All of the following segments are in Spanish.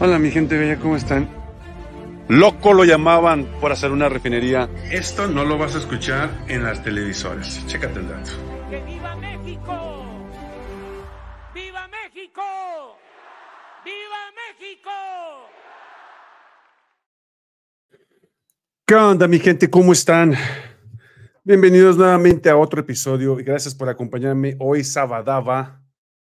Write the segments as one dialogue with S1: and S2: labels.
S1: Hola mi gente bella, ¿cómo están? Loco lo llamaban por hacer una refinería. Esto no lo vas a escuchar en las televisoras. Chécate el dato.
S2: ¡Que viva México! ¡Viva México! ¡Viva México!
S1: ¿Qué onda mi gente? ¿Cómo están? Bienvenidos nuevamente a otro episodio y gracias por acompañarme hoy Sabadaba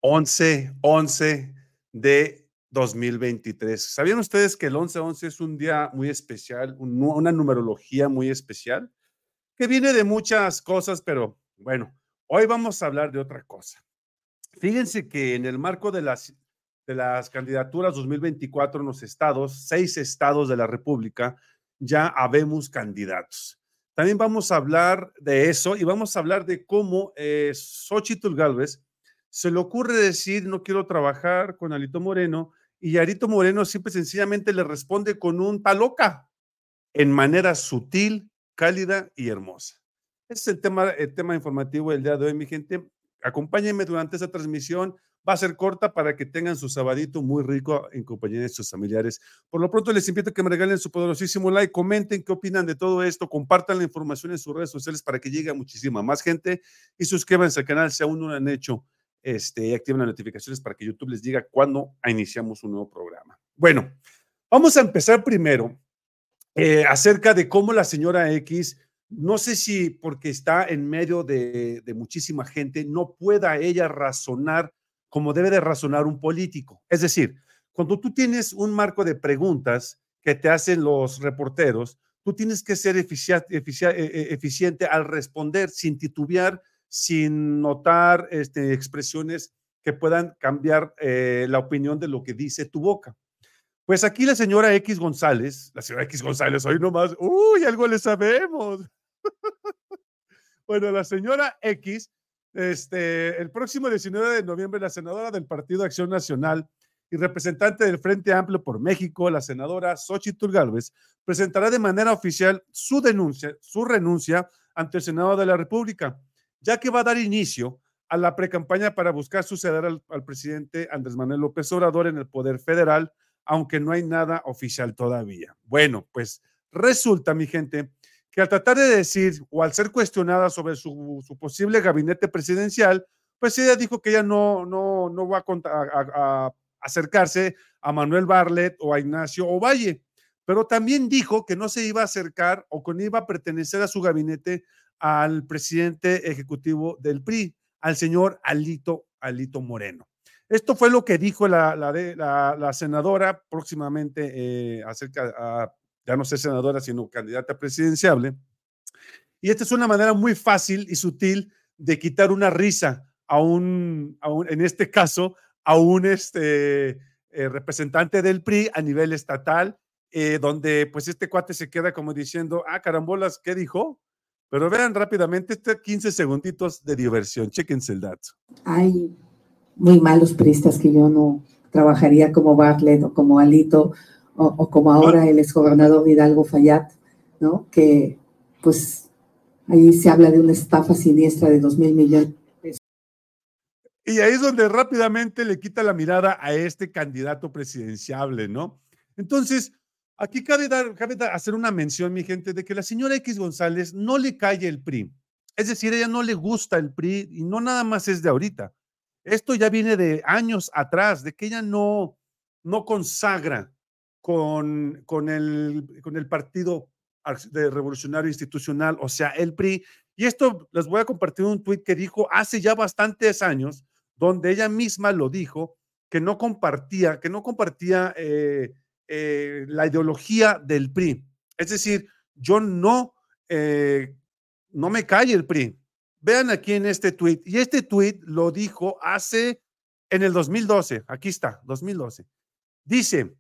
S1: 11, 11 de 2023. ¿Sabían ustedes que el 11-11 es un día muy especial, una numerología muy especial? Que viene de muchas cosas, pero bueno, hoy vamos a hablar de otra cosa. Fíjense que en el marco de las, de las candidaturas 2024 en los estados, seis estados de la República, ya habemos candidatos. También vamos a hablar de eso y vamos a hablar de cómo eh, Xochitl Galvez se le ocurre decir no quiero trabajar con Alito Moreno y Arito Moreno siempre sencillamente le responde con un paloca en manera sutil, cálida y hermosa. Ese es el tema, el tema informativo del día de hoy, mi gente. Acompáñenme durante esta transmisión. Va a ser corta para que tengan su sabadito muy rico en compañía de sus familiares. Por lo pronto, les invito a que me regalen su poderosísimo like, comenten qué opinan de todo esto, compartan la información en sus redes sociales para que llegue a muchísima más gente y suscríbanse al canal si aún no lo han hecho este, activen las notificaciones para que YouTube les diga cuándo iniciamos un nuevo programa. Bueno, vamos a empezar primero eh, acerca de cómo la señora X, no sé si porque está en medio de, muchísima gente, no pueda ella razonar como debe de razonar un político. Es decir, cuando tú tienes un marco de preguntas que te hacen los reporteros, tú tienes que ser eh, eh, eficiente al responder sin titubear sin notar este, expresiones que puedan cambiar eh, la opinión de lo que dice tu boca. Pues aquí la señora X González, la señora X González, hoy nomás, uy, algo le sabemos. bueno, la señora X, este, el próximo 19 de noviembre, la senadora del Partido Acción Nacional y representante del Frente Amplio por México, la senadora Xochitl Gálvez, presentará de manera oficial su denuncia, su renuncia ante el Senado de la República ya que va a dar inicio a la precampaña para buscar suceder al, presidente Andrés Manuel López Obrador en el poder federal, aunque no hay nada oficial todavía. Bueno, pues resulta, mi gente, que al tratar de decir o al ser cuestionada sobre su, posible gabinete presidencial, pues ella dijo que ella no, no, no va a, acercarse a Manuel Barlet o a Ignacio Ovalle, pero también dijo que no se iba a acercar o que no iba a pertenecer a su gabinete al presidente ejecutivo del PRI, al señor Alito, Alito Moreno. Esto fue lo que dijo la, la, senadora próximamente eh, acerca, a, ya no sé senadora, sino candidata presidenciable. Y esta es una manera muy fácil y sutil de quitar una risa a un, en este caso, a un este, eh, representante del PRI a nivel estatal, eh, donde pues este cuate se queda como diciendo, ah, carambolas, ¿qué dijo? Pero vean rápidamente, este 15 segunditos de diversión. Chéquense el dato.
S3: Hay muy malos pristas que yo no trabajaría como Bartlett o como Alito o, como ahora el exgobernador Hidalgo Fayad, ¿no? Que pues ahí se habla de una estafa siniestra de dos mil millones.
S1: Y ahí es donde rápidamente le quita la mirada a este candidato presidenciable, ¿no? Entonces, Aquí cabe, dar, cabe hacer una mención, mi gente, de que la señora X González no le cae el PRI. Es decir, ella no le gusta el PRI y no nada más es de ahorita. Esto ya viene de años atrás, de que ella no, no consagra con, con, el, con el Partido de Revolucionario Institucional, o sea, el PRI. Y esto les voy a compartir un tuit que dijo hace ya bastantes años, donde ella misma lo dijo, que no compartía, que no compartía eh, eh, la ideología del PRI. Es decir, yo no, eh, no me cae el PRI. Vean aquí en este tweet. Y este tweet lo dijo hace en el 2012. Aquí está, 2012. Dice,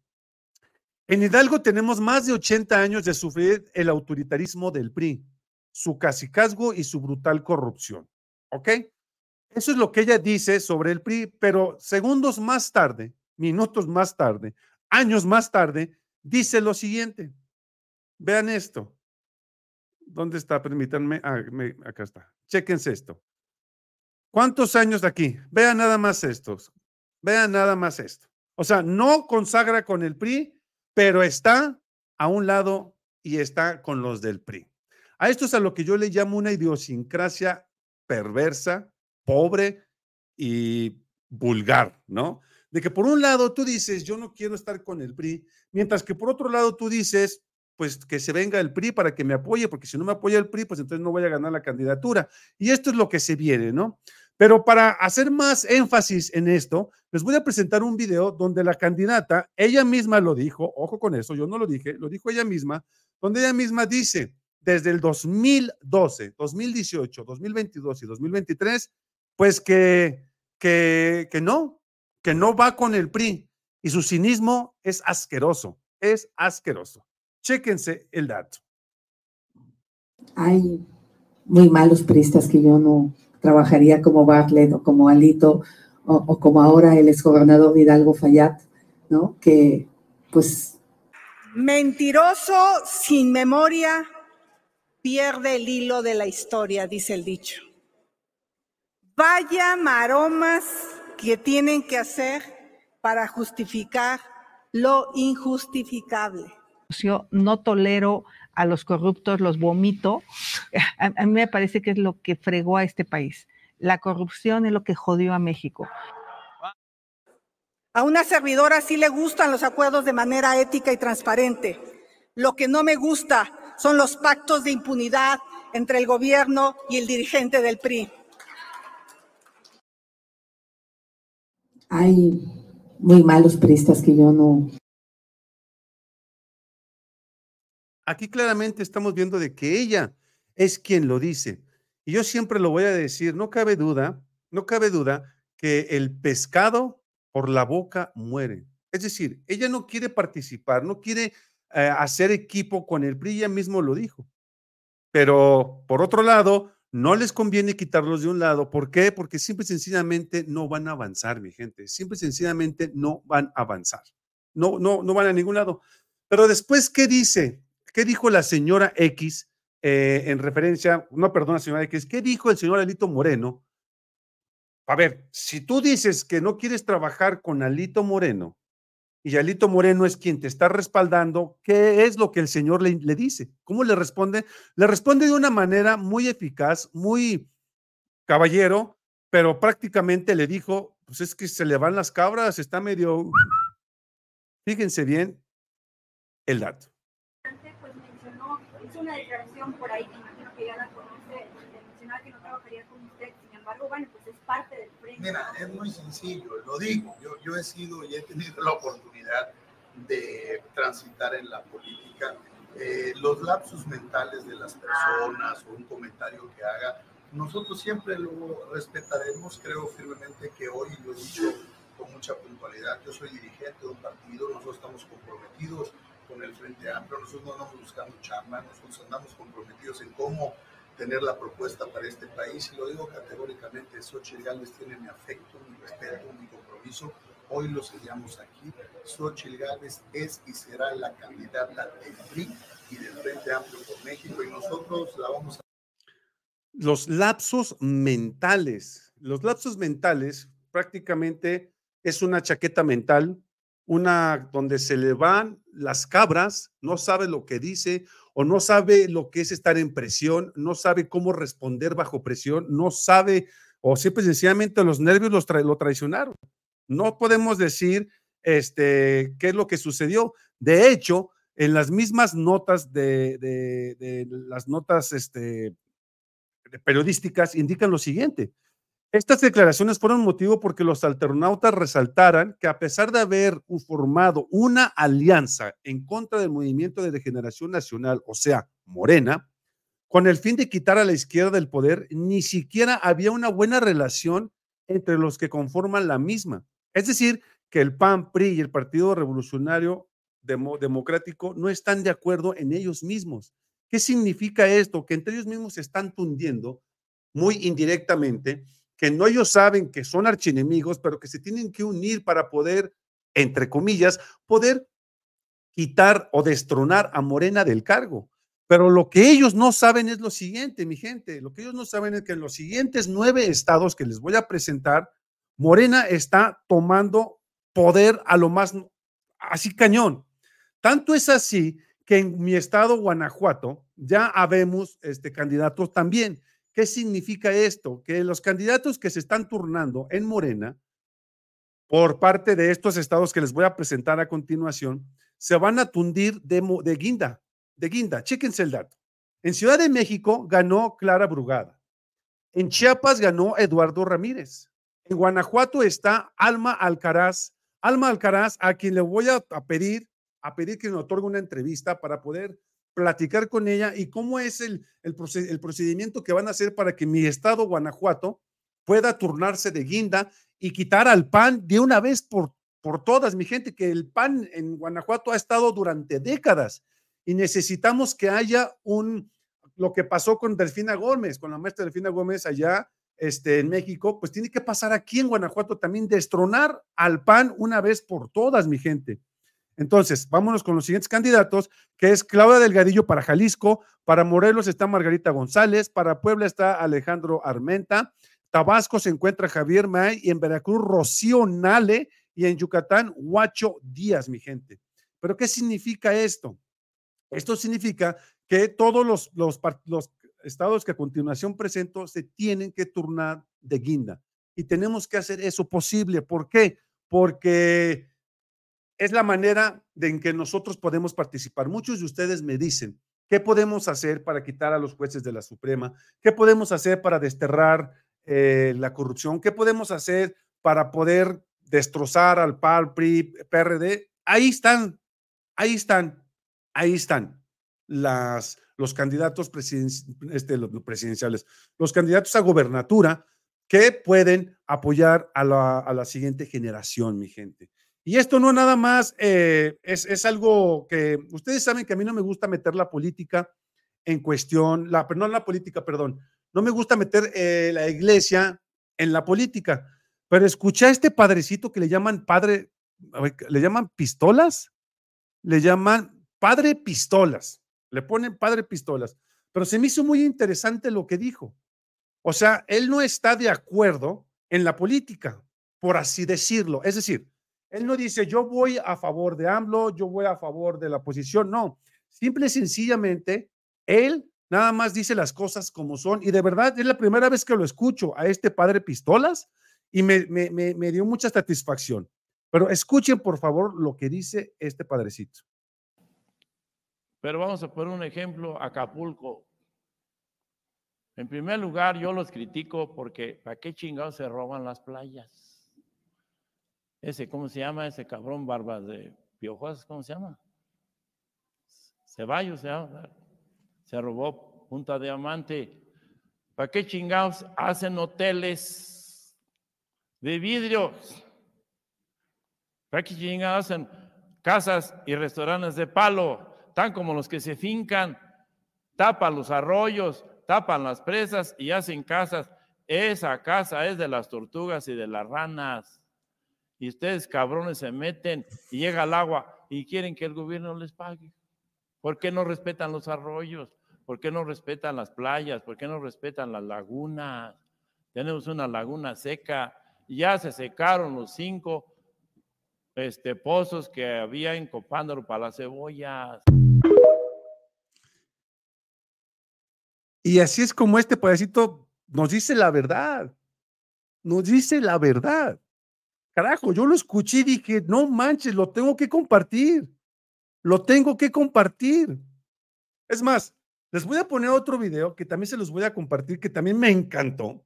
S1: en Hidalgo tenemos más de 80 años de sufrir el autoritarismo del PRI, su casicazgo y su brutal corrupción. ¿Ok? Eso es lo que ella dice sobre el PRI, pero segundos más tarde, minutos más tarde, años más tarde, dice lo siguiente. Vean esto. ¿Dónde está? Permítanme. Ah, acá está. Chéquense esto. ¿Cuántos años aquí? Vean nada más estos. Vean nada más esto. O sea, no consagra con el PRI, pero está a un lado y está con los del PRI. A esto es a lo que yo le llamo una idiosincrasia perversa, pobre y vulgar, ¿no? De que por un lado tú dices, yo no quiero estar con el PRI, mientras que por otro lado tú dices, pues que se venga el PRI para que me apoye, porque si no me apoya el PRI, pues entonces no voy a ganar la candidatura. Y esto es lo que se viene, ¿no? Pero para hacer más énfasis en esto, les voy a presentar un video donde la candidata, ella misma lo dijo, ojo con eso, yo no lo dije, lo dijo ella misma, donde ella misma dice, desde el 2012, 2018, 2022 y 2023, pues que, que, que no, que no va con el PRI y su cinismo es asqueroso, es asqueroso. Chéquense el dato.
S3: Hay muy malos priistas que yo no trabajaría como Bartlett o como Alito o, como ahora el exgobernador Hidalgo Fayad, ¿no? Que pues...
S4: Mentiroso, sin memoria, pierde el hilo de la historia, dice el dicho. Vaya maromas que tienen que hacer para justificar lo injustificable.
S5: Yo no tolero a los corruptos, los vomito. A, a, mí me parece que es lo que fregó a este país. La corrupción es lo que jodió a México.
S4: A una servidora sí le gustan los acuerdos de manera ética y transparente. Lo que no me gusta son los pactos de impunidad entre el gobierno y el dirigente del PRI.
S3: Hay muy malos priistas que yo no,
S1: aquí claramente estamos viendo de que ella es quien lo dice. Y yo siempre lo voy a decir, no cabe duda, no cabe duda que el pescado por la boca muere. Es decir, ella no quiere participar, no quiere eh, hacer equipo con el PRI, ella mismo lo dijo. Pero por otro lado, no les conviene quitarlos de un lado. ¿Por qué? Porque simple y sencillamente no van a avanzar, mi gente. Simple y sencillamente no van a avanzar. No, no, no van a ningún lado. Pero después, ¿qué dice? ¿Qué dijo la señora X eh, en referencia, no perdona, señora X, qué dijo el señor Alito Moreno? A ver, si tú dices que no quieres trabajar con Alito Moreno y Alito Moreno es quien te está respaldando, ¿qué es lo que el señor le, le dice? ¿Cómo le responde? Le responde de una manera muy eficaz, muy caballero, pero prácticamente le dijo, pues es que se le van las cabras, está medio... Fíjense bien el dato
S6: una declaración por ahí que imagino que ya la conoce, de mencionar que no trabajaría con usted, sin embargo, bueno, pues es parte del frente.
S7: Mira, es muy sencillo, lo digo, yo, yo he sido y he tenido la oportunidad de transitar en la política. Eh, los lapsus mentales de las personas o un comentario que haga, nosotros siempre lo respetaremos, creo firmemente que hoy lo he dicho con mucha puntualidad, yo soy dirigente de un partido, nosotros estamos comprometidos con el Frente Amplio, nosotros no andamos buscando chamba, nosotros andamos comprometidos en cómo tener la propuesta para este país. Y lo digo categóricamente, Xochitl Gálvez tiene mi afecto, mi respeto, mi compromiso, hoy lo sellamos aquí, Xochitl Gálvez es y será la candidata del PRI y del Frente Amplio por México. Y nosotros la vamos a...
S1: Los lapsos mentales, los lapsos mentales prácticamente es una chaqueta mental una donde se le van las cabras, no sabe lo que dice o no sabe lo que es estar en presión, no sabe cómo responder bajo presión, no sabe o siempre sencillamente los nervios los lo traicionaron. No podemos decir este, qué es lo que sucedió. De hecho, en las mismas notas de, de, las notas este, periodísticas indican lo siguiente. Estas declaraciones fueron motivo porque los alternautas resaltaran que a pesar de haber formado una alianza en contra del movimiento de regeneración nacional, o sea, Morena, con el fin de quitar a la izquierda del poder, ni siquiera había una buena relación entre los que conforman la misma. Es decir, que el PAN, PRI y el Partido Revolucionario Democrático no están de acuerdo en ellos mismos. ¿Qué significa esto? Que entre ellos mismos se están tundiendo muy indirectamente que no ellos saben que son archienemigos, pero que se tienen que unir para poder, entre comillas, poder quitar o destronar a Morena del cargo. Pero lo que ellos no saben es lo siguiente, mi gente, lo que ellos no saben es que en los siguientes nueve estados que les voy a presentar, Morena está tomando poder a lo más, así cañón. Tanto es así que en mi estado, Guanajuato, ya habemos este, candidatos también. ¿Qué significa esto? Que los candidatos que se están turnando en Morena, por parte de estos estados que les voy a presentar a continuación, se van a tundir de, guinda, de guinda. Chéquense el dato. En Ciudad de México ganó Clara Brugada. En Chiapas ganó Eduardo Ramírez. En Guanajuato está Alma Alcaraz. Alma Alcaraz, a quien le voy a, pedir, a pedir que me otorgue una entrevista para poder platicar con ella y cómo es el, el, procedimiento que van a hacer para que mi estado, Guanajuato, pueda turnarse de guinda y quitar al PAN de una vez por, por todas, mi gente, que el PAN en Guanajuato ha estado durante décadas y necesitamos que haya un, lo que pasó con Delfina Gómez, con la maestra Delfina Gómez allá este, en México, pues tiene que pasar aquí en Guanajuato también, destronar al PAN una vez por todas, mi gente. Entonces, vámonos con los siguientes candidatos, que es Claudia Delgadillo para Jalisco, para Morelos está Margarita González, para Puebla está Alejandro Armenta, Tabasco se encuentra Javier May y en Veracruz Rocío Nale y en Yucatán Huacho Díaz, mi gente. Pero ¿qué significa esto? Esto significa que todos los, los, estados que a continuación presento se tienen que turnar de guinda. Y tenemos que hacer eso posible. ¿Por qué? Porque es la manera de en que nosotros podemos participar. Muchos de ustedes me dicen, ¿qué podemos hacer para quitar a los jueces de la Suprema? ¿Qué podemos hacer para desterrar eh, la corrupción? ¿Qué podemos hacer para poder destrozar al PAL, PRI, PRD? Ahí están, ahí están ahí están los candidatos este, los presidenciales, los candidatos a gobernatura que pueden apoyar a la, siguiente generación, mi gente. Y esto no nada más eh, es, algo que ustedes saben que a mí no me gusta meter la política en cuestión, la, no la política, perdón, no me gusta meter eh, la iglesia en la política, pero escucha a este padrecito que le llaman padre, le llaman pistolas, le llaman Padre Pistolas, le ponen Padre Pistolas, pero se me hizo muy interesante lo que dijo. O sea, él no está de acuerdo en la política, por así decirlo. Es decir, él no dice, yo voy a favor de AMLO, yo voy a favor de la oposición. No, simple y sencillamente, él nada más dice las cosas como son. Y de verdad, es la primera vez que lo escucho a este padre Pistolas y me, me, me dio mucha satisfacción. Pero escuchen, por favor, lo que dice este padrecito.
S8: Pero vamos a poner un ejemplo, Acapulco. En primer lugar, yo los critico porque ¿para qué chingados se roban las playas? Ese, ¿cómo se llama? Ese cabrón barbas de piojos, ¿cómo se llama? Ceballos se. Se robó Punta Diamante. ¿Para qué chingados hacen hoteles de vidrio? ¿Para qué chingados hacen casas y restaurantes de palo? tan como los que se fincan, tapan los arroyos, tapan las presas y hacen casas. Esa casa es de las tortugas y de las ranas. Y ustedes cabrones se meten y llega el agua y quieren que el gobierno les pague. ¿Por qué no respetan los arroyos? ¿Por qué no respetan las playas? ¿Por qué no respetan las lagunas? Tenemos una laguna seca. Ya se secaron los cinco este, pozos que había en Copándaro para las cebollas.
S1: Y así es como este pedacito nos dice la verdad. Nos dice la verdad. Carajo, yo lo escuché y dije, no manches, lo tengo que compartir. Lo tengo que compartir. Es más, les voy a poner otro video que también se los voy a compartir, que también me encantó.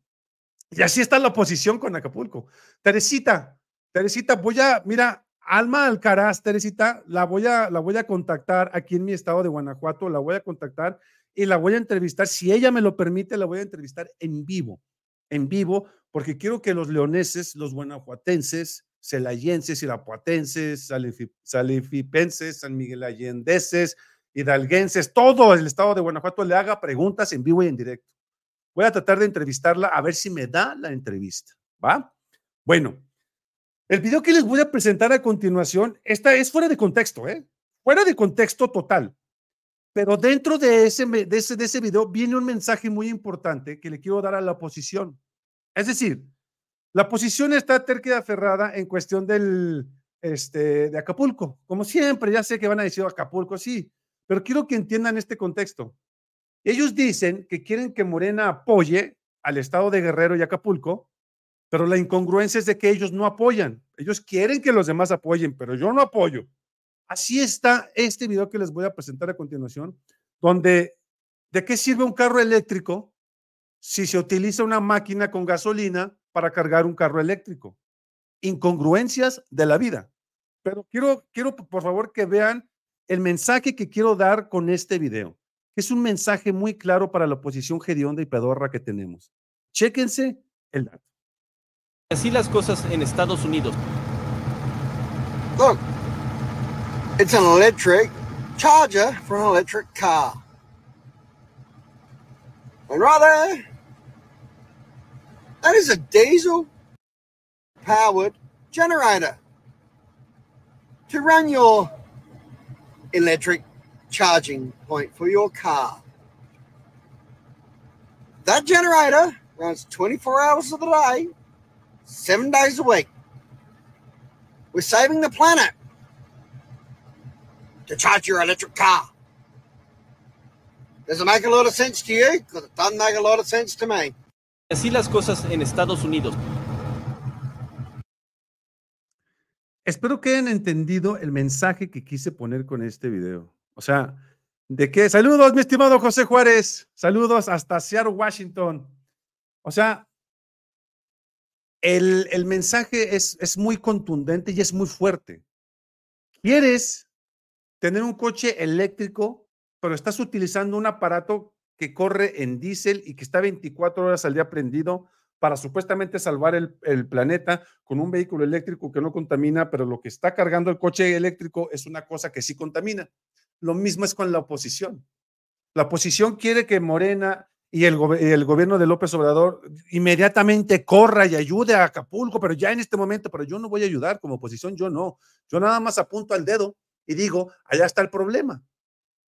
S1: Y así está la oposición con Acapulco. Teresita, Teresita, voy a, mira, Alma Alcaraz, Teresita, la voy a, la voy a contactar aquí en mi estado de Guanajuato, la voy a contactar y la voy a entrevistar, si ella me lo permite, la voy a entrevistar en vivo, en vivo, porque quiero que los leoneses, los guanajuatenses, celayenses, irapuatenses, salifipenses, san Miguel Allendeses, hidalguenses, todo el estado de Guanajuato le haga preguntas en vivo y en directo. Voy a tratar de entrevistarla a ver si me da la entrevista, ¿va? Bueno, el video que les voy a presentar a continuación, esta es fuera de contexto, ¿eh? Fuera de contexto total. Pero dentro de ese, de, ese, de ese video viene un mensaje muy importante que le quiero dar a la oposición. Es decir, La posición está terca y aferrada en cuestión del, este, de Acapulco. Como siempre, ya sé que van a decir Acapulco, sí, pero quiero que entiendan este contexto. Ellos dicen que quieren que Morena apoye al estado de Guerrero y Acapulco, pero la incongruencia es de que ellos no apoyan. Ellos quieren que los demás apoyen, pero yo no apoyo. Así está este video que les voy a presentar a continuación, donde ¿de qué sirve un carro eléctrico si se utiliza una máquina con gasolina para cargar un carro eléctrico? Incongruencias de la vida. Pero quiero, quiero por favor que vean el mensaje que quiero dar con este video, que es un mensaje muy claro para la oposición hedionda y pedorra que tenemos. Chéquense el dato.
S9: Así las cosas en Estados Unidos.
S10: Look, it's an electric charger for an electric car. And right there, that is a diesel powered generator to run your electric charging point for your car. That generator runs 24 hours of the day, seven days a week. We're saving the planet to charge your electric car. Does it make a lot of sense to you? Because it doesn't make a lot of sense to me.
S9: Así las cosas en Estados Unidos.
S1: Espero que hayan entendido el mensaje que quise poner con este video. O sea, de qué? saludos, mi estimado José Juárez, saludos hasta Seattle, Washington. O sea, el, el mensaje es, es muy contundente y es muy fuerte. ¿Quieres tener un coche eléctrico, pero estás utilizando un aparato que corre en diésel y que está 24 horas al día prendido para supuestamente salvar el, planeta con un vehículo eléctrico que no contamina, pero lo que está cargando el coche eléctrico es una cosa que sí contamina. Lo mismo es con la oposición. La oposición quiere que Morena y el, el, gobierno de López Obrador inmediatamente corra y ayude a Acapulco, pero ya en este momento, pero yo no voy a ayudar como oposición, yo no. Yo nada más apunto al dedo y digo, allá está el problema.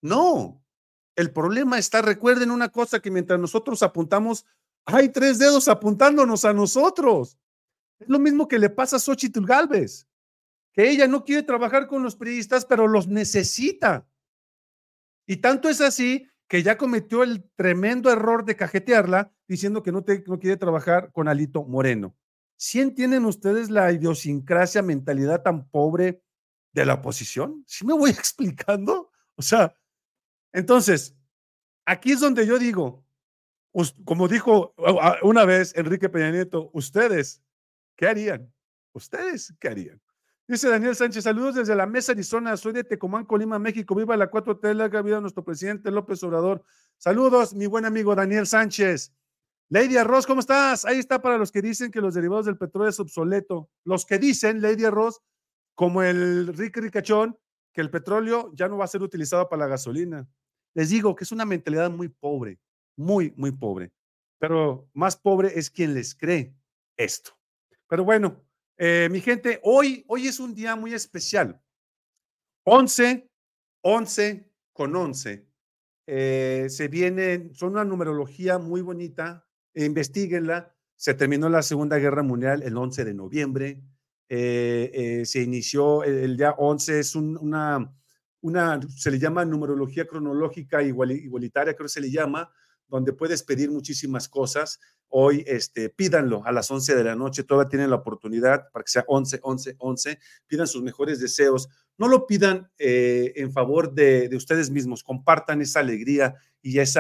S1: No, el problema está, recuerden una cosa, que mientras nosotros apuntamos hay tres dedos apuntándonos a nosotros. Es lo mismo que le pasa a Xochitl Galvez, que ella no quiere trabajar con los periodistas, pero los necesita. Y tanto es así que ya cometió el tremendo error de cajetearla diciendo que no, te, no quiere trabajar con Alito Moreno. ¿Sí entienden ustedes la idiosincrasia, mentalidad tan pobre de la oposición? ¿Sí me voy explicando? O sea, entonces, aquí es donde yo digo, como dijo una vez Enrique Peña Nieto, ustedes, ¿qué harían? ¿Ustedes qué harían? Dice Daniel Sánchez, saludos desde la Mesa Arizona, soy de Tecomán, Colima, México, viva la 4T, larga vida nuestro presidente López Obrador. Saludos, mi buen amigo Daniel Sánchez. Lady Arroz, ¿cómo estás? Ahí está para los que dicen que los derivados del petróleo es obsoleto. Los que dicen, Lady Arroz, como el Rick Ricachón, que el petróleo ya no va a ser utilizado para la gasolina. Les digo que es una mentalidad muy pobre muy, muy pobre. Pero más pobre es quien les cree esto. Pero bueno, eh, mi gente, hoy, hoy es un día muy especial. 11, 11 con 11. Eh, se vienen, son una numerología muy bonita, e investiguenla. Se terminó la Segunda Guerra Mundial el 11 de noviembre. Eh, se inició el, día 11, es una, una, se le llama numerología cronológica igualitaria, creo que se le llama, donde puedes pedir muchísimas cosas. Hoy este, pídanlo a las 11 de la noche, todavía tienen la oportunidad para que sea 11, 11, 11. Pidan sus mejores deseos. No lo pidan eh, en favor de, de ustedes mismos, compartan esa alegría y ese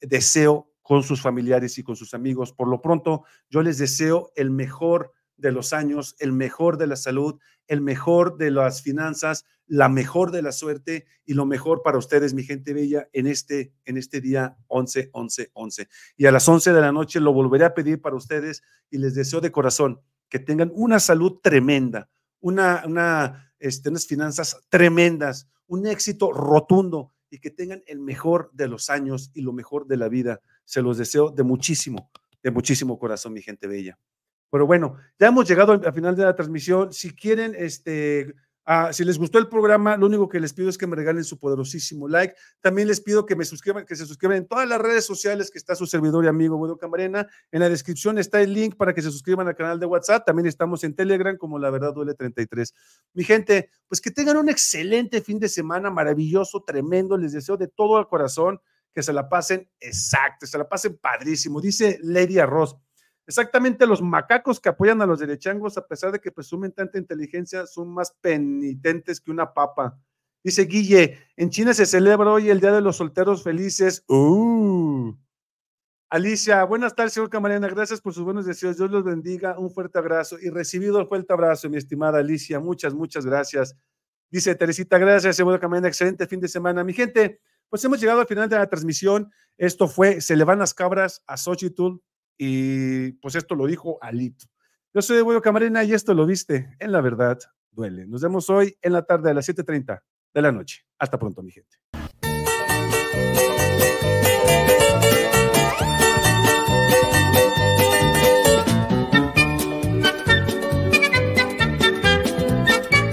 S1: deseo con sus familiares y con sus amigos. Por lo pronto, yo les deseo el mejor de los años, el mejor de la salud, el mejor de las finanzas, la mejor de la suerte y lo mejor para ustedes, mi gente bella, en este, en este día 11, 11, 11. Y a las 11 de la noche lo volveré a pedir para ustedes y les deseo de corazón que tengan una salud tremenda, una, una, este, unas finanzas tremendas, un éxito rotundo y que tengan el mejor de los años y lo mejor de la vida. Se los deseo de muchísimo, de muchísimo corazón, mi gente bella. Pero bueno, ya hemos llegado al final de la transmisión. Si quieren este, Ah, si les gustó el programa, lo único que les pido es que me regalen su poderosísimo like. También les pido que me suscriban, que se suscriban en todas las redes sociales que está su servidor y amigo Guido Camarena. En la descripción está el link para que se suscriban al canal de WhatsApp. También estamos en Telegram como La Verdad Duele 33. Mi gente, pues que tengan un excelente fin de semana, maravilloso, tremendo. Les deseo de todo el corazón que se la pasen exacto, se la pasen padrísimo. Dice Lady Arroz. Exactamente los macacos que apoyan a los derechangos, a pesar de que presumen tanta inteligencia, son más penitentes que una papa. Dice Guille, en China se celebra hoy el Día de los Solteros Felices. Uh. Alicia, buenas tardes, señor Camarena. Gracias por sus buenos deseos. Dios los bendiga. Un fuerte abrazo. Y recibido el fuerte abrazo, mi estimada Alicia. Muchas, muchas gracias. Dice Teresita, gracias, señor Camarena. Excelente fin de semana. Mi gente, pues hemos llegado al final de la transmisión. Esto fue Se le van las cabras a Xochitl y pues esto lo dijo Alito. Yo soy Eduardo Camarena y esto lo viste. En la verdad, duele. Nos vemos hoy en la tarde a las 7:30 de la noche. Hasta pronto, mi gente.